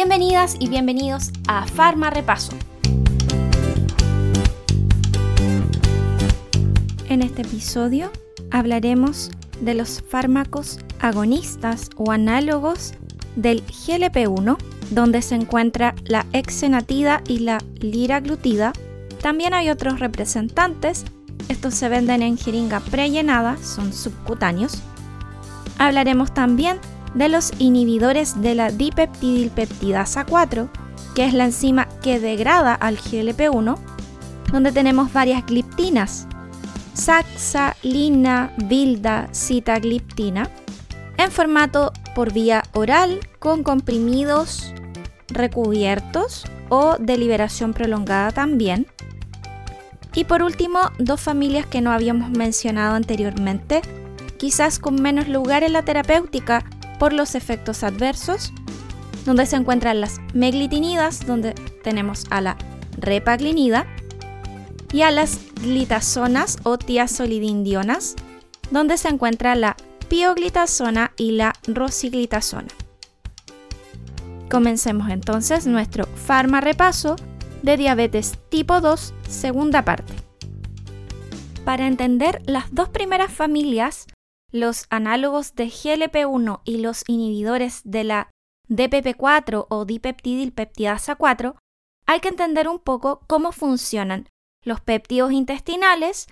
Bienvenidas y bienvenidos a Farma Repaso. En este episodio hablaremos de los fármacos agonistas o análogos del GLP-1, donde se encuentra la exenatida y la liraglutida. También hay otros representantes, estos se venden en jeringa prellenada, son subcutáneos. Hablaremos también de los inhibidores de la dipeptidilpeptidasa 4, que es la enzima que degrada al GLP-1, donde tenemos varias gliptinas, saxalina, bilda, sitagliptina, en formato por vía oral con comprimidos recubiertos o de liberación prolongada también. Y por último, dos familias que no habíamos mencionado anteriormente, quizás con menos lugar en la terapéutica por los efectos adversos, donde se encuentran las meglitinidas, donde tenemos a la repaglinida, y a las glitazonas o tiazolidindionas, donde se encuentra la pioglitazona y la rosiglitazona. Comencemos entonces nuestro farma repaso de diabetes tipo 2, segunda parte. Para entender las dos primeras familias, los análogos de GLP-1 y los inhibidores de la DPP4 o dipeptidilpeptidasa 4, hay que entender un poco cómo funcionan los péptidos intestinales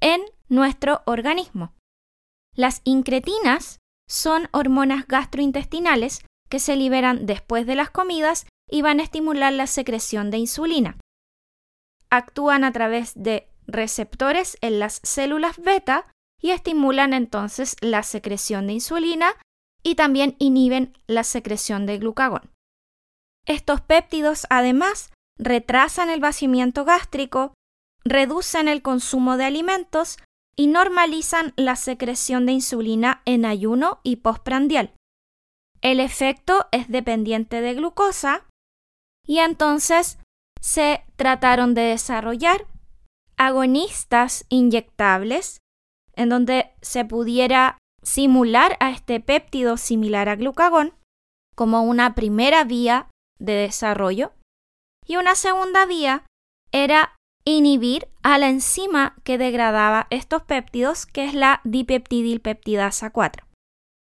en nuestro organismo. Las incretinas son hormonas gastrointestinales que se liberan después de las comidas y van a estimular la secreción de insulina. Actúan a través de receptores en las células beta y estimulan entonces la secreción de insulina y también inhiben la secreción de glucagón. Estos péptidos además retrasan el vaciamiento gástrico, reducen el consumo de alimentos y normalizan la secreción de insulina en ayuno y postprandial. El efecto es dependiente de glucosa y entonces se trataron de desarrollar agonistas inyectables en donde se pudiera simular a este péptido similar a glucagón como una primera vía de desarrollo y una segunda vía era inhibir a la enzima que degradaba estos péptidos, que es la dipeptidilpeptidasa 4.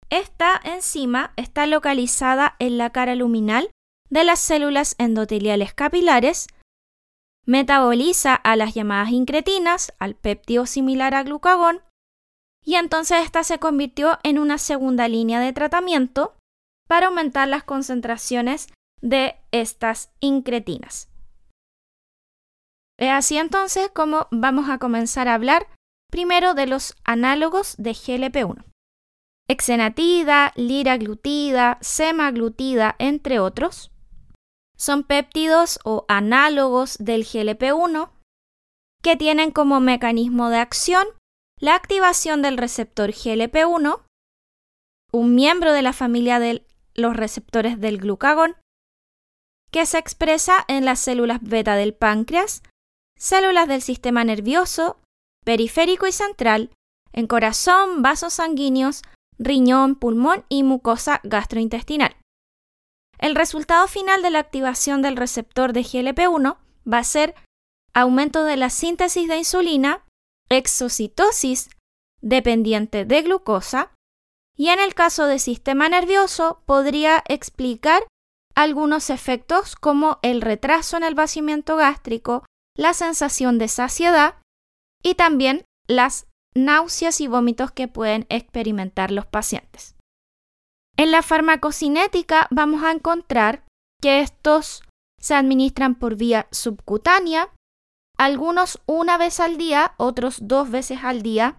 Esta enzima está localizada en la cara luminal de las células endoteliales capilares, metaboliza a las llamadas incretinas, al péptido similar a glucagón, y entonces esta se convirtió en una segunda línea de tratamiento para aumentar las concentraciones de estas incretinas. Es así entonces como vamos a comenzar a hablar primero de los análogos de GLP-1. Exenatida, liraglutida, semaglutida, entre otros, son péptidos o análogos del GLP-1 que tienen como mecanismo de acción la activación del receptor GLP-1, un miembro de la familia de los receptores del glucagón, que se expresa en las células beta del páncreas, células del sistema nervioso, periférico y central, en corazón, vasos sanguíneos, riñón, pulmón y mucosa gastrointestinal. El resultado final de la activación del receptor de GLP-1 va a ser aumento de la síntesis de insulina exocitosis dependiente de glucosa y en el caso de sistema nervioso podría explicar algunos efectos como el retraso en el vaciamiento gástrico, la sensación de saciedad y también las náuseas y vómitos que pueden experimentar los pacientes. En la farmacocinética vamos a encontrar que estos se administran por vía subcutánea algunos una vez al día, otros dos veces al día.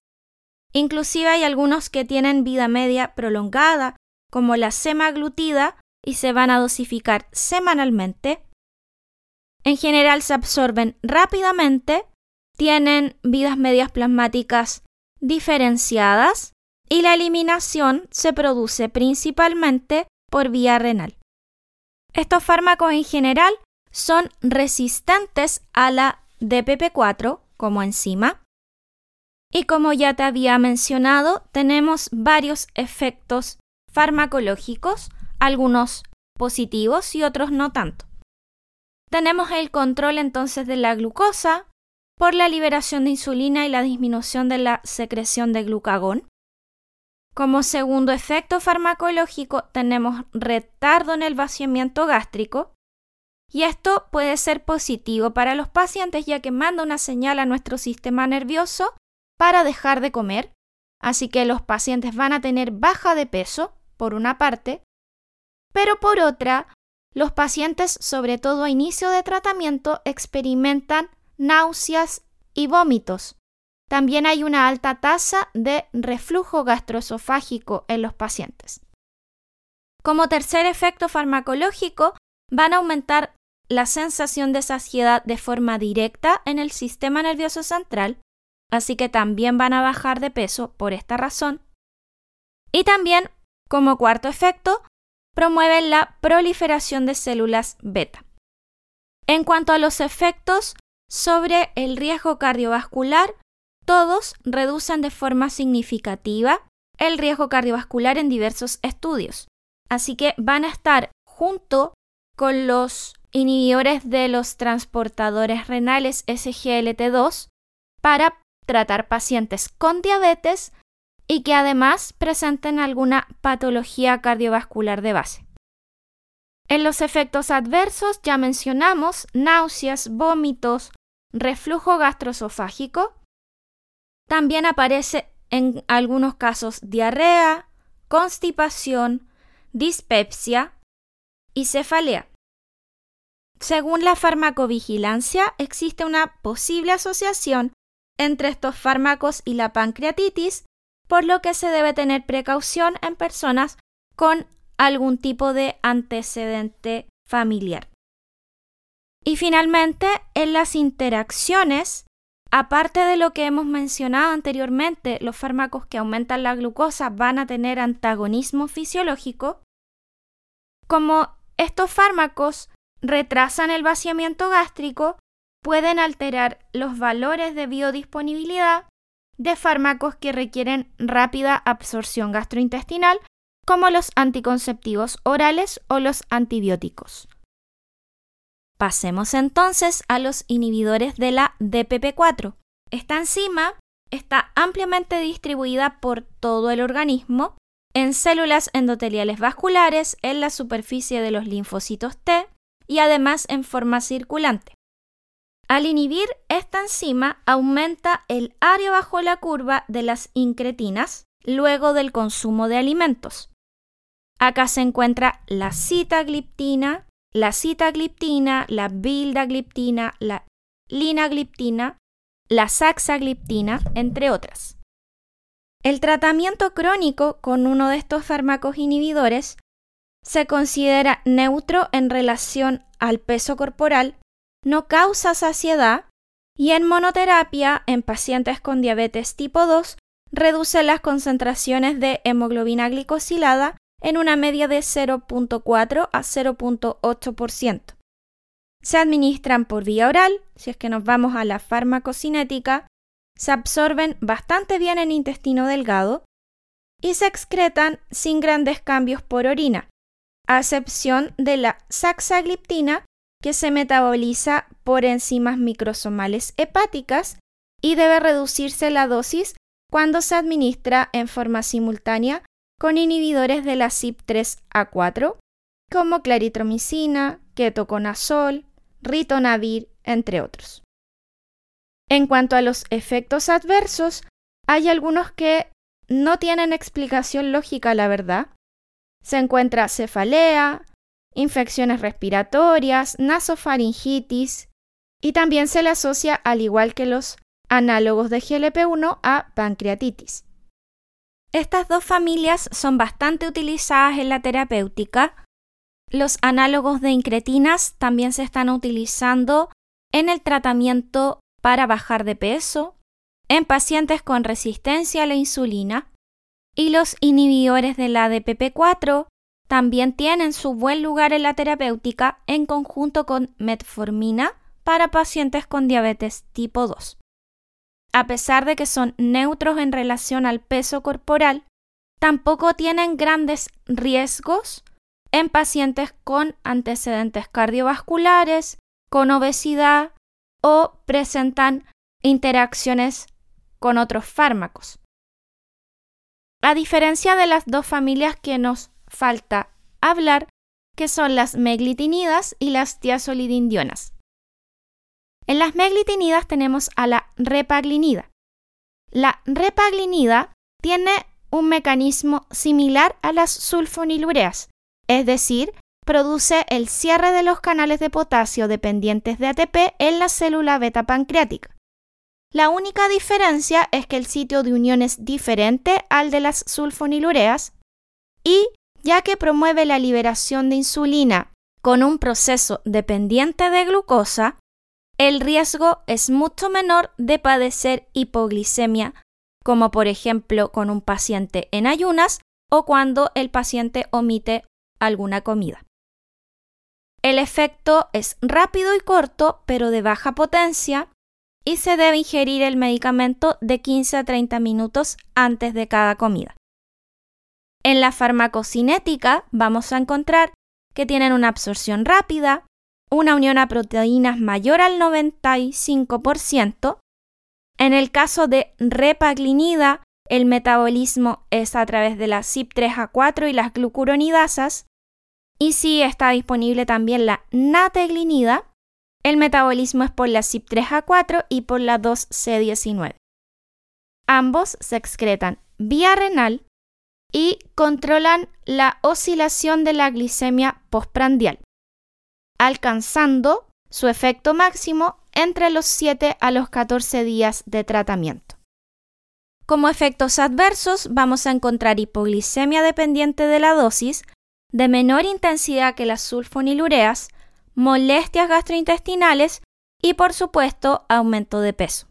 Inclusive hay algunos que tienen vida media prolongada, como la semaglutida, y se van a dosificar semanalmente. En general se absorben rápidamente, tienen vidas medias plasmáticas diferenciadas y la eliminación se produce principalmente por vía renal. Estos fármacos en general son resistentes a la DPP4 como enzima. Y como ya te había mencionado, tenemos varios efectos farmacológicos, algunos positivos y otros no tanto. Tenemos el control entonces de la glucosa por la liberación de insulina y la disminución de la secreción de glucagón. Como segundo efecto farmacológico tenemos retardo en el vaciamiento gástrico y esto puede ser positivo para los pacientes ya que manda una señal a nuestro sistema nervioso para dejar de comer. Así que los pacientes van a tener baja de peso, por una parte, pero por otra, los pacientes, sobre todo a inicio de tratamiento, experimentan náuseas y vómitos. También hay una alta tasa de reflujo gastroesofágico en los pacientes. Como tercer efecto farmacológico, van a aumentar la sensación de saciedad de forma directa en el sistema nervioso central, así que también van a bajar de peso por esta razón. Y también, como cuarto efecto, promueven la proliferación de células beta. En cuanto a los efectos sobre el riesgo cardiovascular, todos reducen de forma significativa el riesgo cardiovascular en diversos estudios. Así que van a estar junto con los inhibidores de los transportadores renales SGLT2 para tratar pacientes con diabetes y que además presenten alguna patología cardiovascular de base. En los efectos adversos ya mencionamos náuseas, vómitos, reflujo gastroesofágico. También aparece en algunos casos diarrea, constipación, dispepsia y cefalea. Según la farmacovigilancia, existe una posible asociación entre estos fármacos y la pancreatitis por lo que se debe tener precaución en personas con algún tipo de antecedente familiar. Y finalmente, en las interacciones, aparte de lo que hemos mencionado anteriormente, los fármacos que aumentan la glucosa van a tener antagonismo fisiológico, como estos fármacos retrasan el vaciamiento gástrico, pueden alterar los valores de biodisponibilidad de fármacos que requieren rápida absorción gastrointestinal, como los anticonceptivos orales o los antibióticos. Pasemos entonces a los inhibidores de la DPP4. Esta enzima está ampliamente distribuida por todo el organismo en células endoteliales vasculares, en la superficie de los linfocitos T y además en forma circulante. Al inhibir esta enzima aumenta el área bajo la curva de las incretinas luego del consumo de alimentos. Acá se encuentra la citagliptina, la citagliptina, la bildagliptina, la linagliptina, la saxagliptina, entre otras. El tratamiento crónico con uno de estos fármacos inhibidores se considera neutro en relación al peso corporal no causa saciedad y en monoterapia en pacientes con diabetes tipo 2 reduce las concentraciones de hemoglobina glicosilada en una media de 0.4 a 0.8%. Se administran por vía oral, si es que nos vamos a la farmacocinética, se absorben bastante bien en intestino delgado y se excretan sin grandes cambios por orina, a excepción de la saxagliptina que se metaboliza por enzimas microsomales hepáticas y debe reducirse la dosis cuando se administra en forma simultánea con inhibidores de la CYP3A4 como claritromicina, ketoconazol, ritonavir, entre otros. En cuanto a los efectos adversos, hay algunos que no tienen explicación lógica, la verdad. Se encuentra cefalea, infecciones respiratorias, nasofaringitis y también se le asocia, al igual que los análogos de GLP-1, a pancreatitis. Estas dos familias son bastante utilizadas en la terapéutica. Los análogos de incretinas también se están utilizando en el tratamiento para bajar de peso, en pacientes con resistencia a la insulina, y los inhibidores de la DPP4 también tienen su buen lugar en la terapéutica en conjunto con metformina para pacientes con diabetes tipo 2. A pesar de que son neutros en relación al peso corporal, tampoco tienen grandes riesgos en pacientes con antecedentes cardiovasculares, con obesidad o presentan interacciones con otros fármacos. A diferencia de las dos familias que nos falta hablar, que son las meglitinidas y las tiazolidindionas. En las meglitinidas tenemos a la repaglinida. La repaglinida tiene un mecanismo similar a las sulfonilureas, es decir, produce el cierre de los canales de potasio dependientes de ATP en la célula beta pancreática. La única diferencia es que el sitio de unión es diferente al de las sulfonilureas y ya que promueve la liberación de insulina con un proceso dependiente de glucosa, el riesgo es mucho menor de padecer hipoglicemia, como por ejemplo con un paciente en ayunas o cuando el paciente omite alguna comida. El efecto es rápido y corto, pero de baja potencia, y se debe ingerir el medicamento de 15 a 30 minutos antes de cada comida. En la farmacocinética vamos a encontrar que tienen una absorción rápida, una unión a proteínas mayor al 95%. En el caso de repaglinida, el metabolismo es a través de la CYP3A4 y las glucuronidasas. Y si está disponible también la nateglinida, el metabolismo es por la CYP3A4 y por la 2C19. Ambos se excretan vía renal y controlan la oscilación de la glicemia postprandial, alcanzando su efecto máximo entre los 7 a los 14 días de tratamiento. Como efectos adversos vamos a encontrar hipoglicemia dependiente de la dosis, de menor intensidad que las sulfonilureas, molestias gastrointestinales y por supuesto aumento de peso.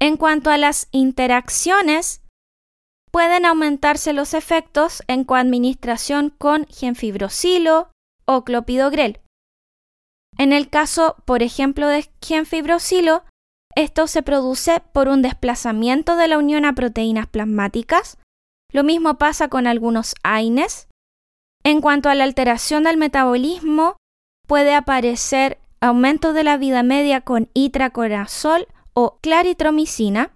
En cuanto a las interacciones, pueden aumentarse los efectos en coadministración con genfibrosilo o clopidogrel. En el caso, por ejemplo, de genfibrosilo, esto se produce por un desplazamiento de la unión a proteínas plasmáticas. Lo mismo pasa con algunos AINES. En cuanto a la alteración del metabolismo, puede aparecer aumento de la vida media con itraconazol o claritromicina.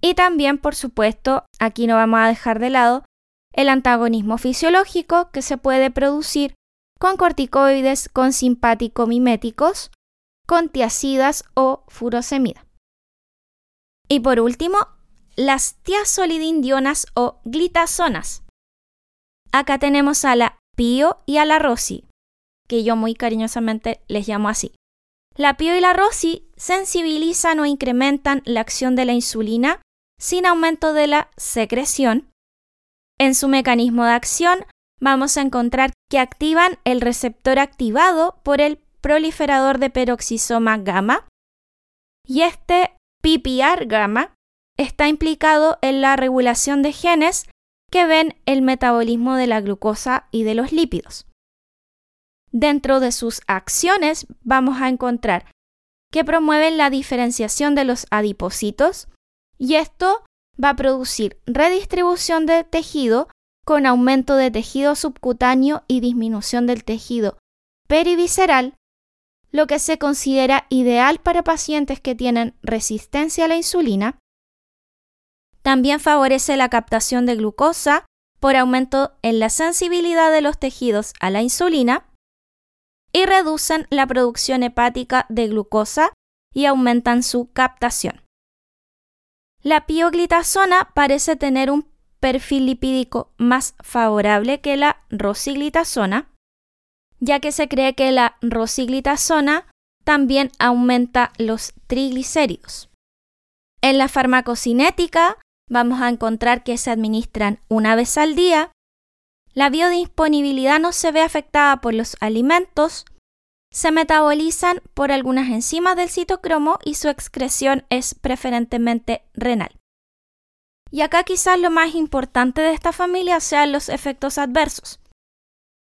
Y también, por supuesto, aquí no vamos a dejar de lado el antagonismo fisiológico que se puede producir con corticoides con simpático miméticos, con tiacidas o furosemida. Y por último, las tiazolidindionas o glitazonas. Acá tenemos a la Pio y a la Rossi, que yo muy cariñosamente les llamo así. La Pio y la Rossi sensibilizan o incrementan la acción de la insulina sin aumento de la secreción. En su mecanismo de acción vamos a encontrar que activan el receptor activado por el proliferador de peroxisoma gamma y este PPR gamma está implicado en la regulación de genes que ven el metabolismo de la glucosa y de los lípidos. Dentro de sus acciones vamos a encontrar que promueven la diferenciación de los adipocitos, y esto va a producir redistribución de tejido con aumento de tejido subcutáneo y disminución del tejido perivisceral, lo que se considera ideal para pacientes que tienen resistencia a la insulina. También favorece la captación de glucosa por aumento en la sensibilidad de los tejidos a la insulina y reducen la producción hepática de glucosa y aumentan su captación. La pioglitazona parece tener un perfil lipídico más favorable que la rosiglitazona, ya que se cree que la rosiglitazona también aumenta los triglicéridos. En la farmacocinética vamos a encontrar que se administran una vez al día, la biodisponibilidad no se ve afectada por los alimentos, se metabolizan por algunas enzimas del citocromo y su excreción es preferentemente renal. Y acá quizás lo más importante de esta familia sean los efectos adversos.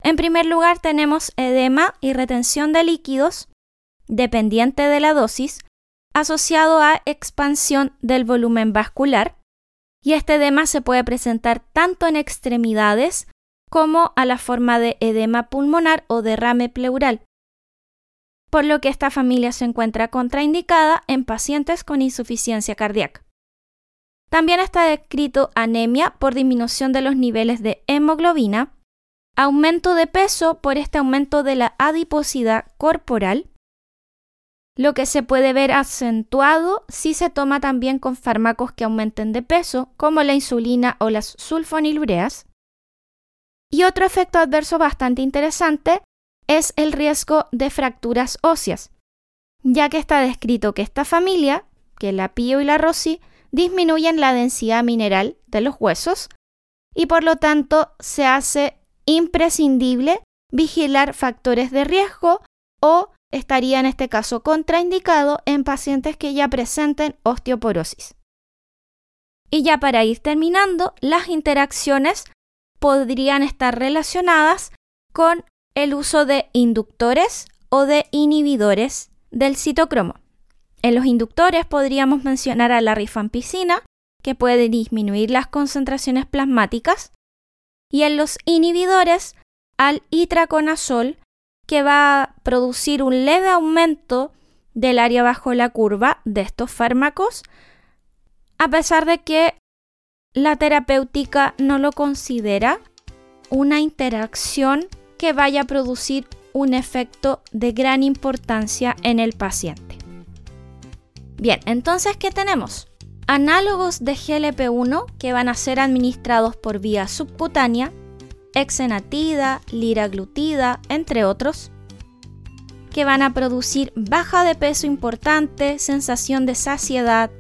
En primer lugar tenemos edema y retención de líquidos, dependiente de la dosis, asociado a expansión del volumen vascular, y este edema se puede presentar tanto en extremidades como a la forma de edema pulmonar o derrame pleural, por lo que esta familia se encuentra contraindicada en pacientes con insuficiencia cardíaca. También está descrito anemia por disminución de los niveles de hemoglobina, aumento de peso por este aumento de la adiposidad corporal, lo que se puede ver acentuado si se toma también con fármacos que aumenten de peso, como la insulina o las sulfonilureas. Y otro efecto adverso bastante interesante es el riesgo de fracturas óseas, ya que está descrito que esta familia, que la Pio y la Rossi, disminuyen la densidad mineral de los huesos y por lo tanto se hace imprescindible vigilar factores de riesgo o estaría en este caso contraindicado en pacientes que ya presenten osteoporosis. Y ya para ir terminando, las interacciones podrían estar relacionadas con el uso de inductores o de inhibidores del citocromo. En los inductores podríamos mencionar a la rifampicina, que puede disminuir las concentraciones plasmáticas, y en los inhibidores al itraconazol, que va a producir un leve aumento del área bajo la curva de estos fármacos, a pesar de que la terapéutica no lo considera una interacción que vaya a producir un efecto de gran importancia en el paciente. Bien, entonces, ¿qué tenemos? Análogos de GLP-1 que van a ser administrados por vía subcutánea, exenatida, liraglutida, entre otros, que van a producir baja de peso importante, sensación de saciedad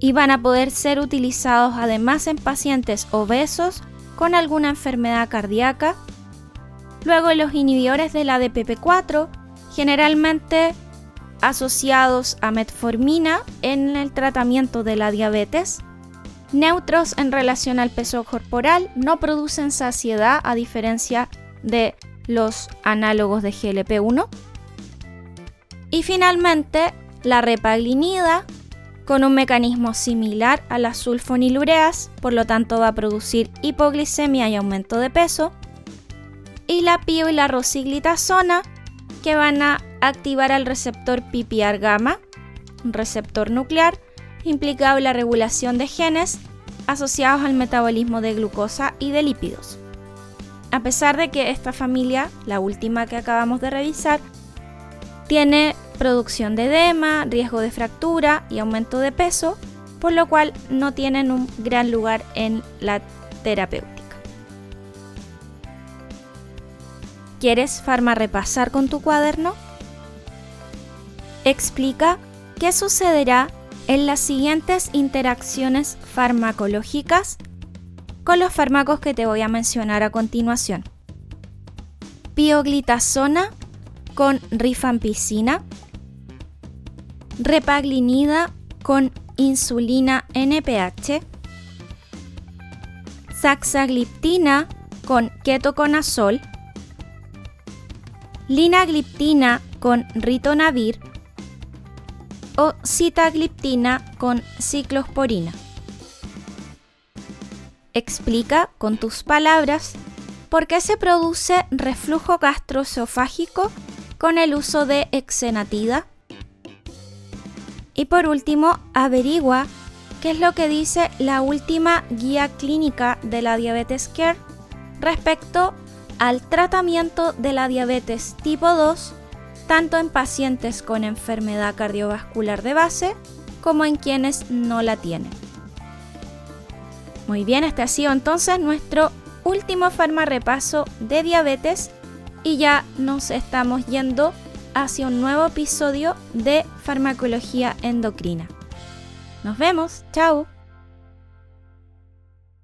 y van a poder ser utilizados además en pacientes obesos con alguna enfermedad cardíaca Luego los inhibidores de la DPP4, generalmente asociados a metformina en el tratamiento de la diabetes. Neutros en relación al peso corporal, no producen saciedad a diferencia de los análogos de GLP-1. Y finalmente, la repaglinida, con un mecanismo similar a las sulfonilureas, por lo tanto va a producir hipoglicemia y aumento de peso y la pio y la rosiglitazona que van a activar al receptor PPR gamma, un receptor nuclear implicado en la regulación de genes asociados al metabolismo de glucosa y de lípidos. A pesar de que esta familia, la última que acabamos de revisar, tiene producción de edema, riesgo de fractura y aumento de peso, por lo cual no tienen un gran lugar en la terapia. ¿Quieres repasar con tu cuaderno? Explica qué sucederá en las siguientes interacciones farmacológicas con los fármacos que te voy a mencionar a continuación. Pioglitazona con rifampicina, repaglinida con insulina NPH, saxagliptina con ketoconazol, linagliptina con ritonavir o citagliptina con ciclosporina. Explica con tus palabras por qué se produce reflujo gastroesofágico con el uso de exenatida. Y por último, averigua qué es lo que dice la última guía clínica de la Diabetes Care respecto al tratamiento de la diabetes tipo 2, tanto en pacientes con enfermedad cardiovascular de base como en quienes no la tienen. Muy bien, este ha sido entonces nuestro último repaso de diabetes y ya nos estamos yendo hacia un nuevo episodio de farmacología endocrina. Nos vemos, chao.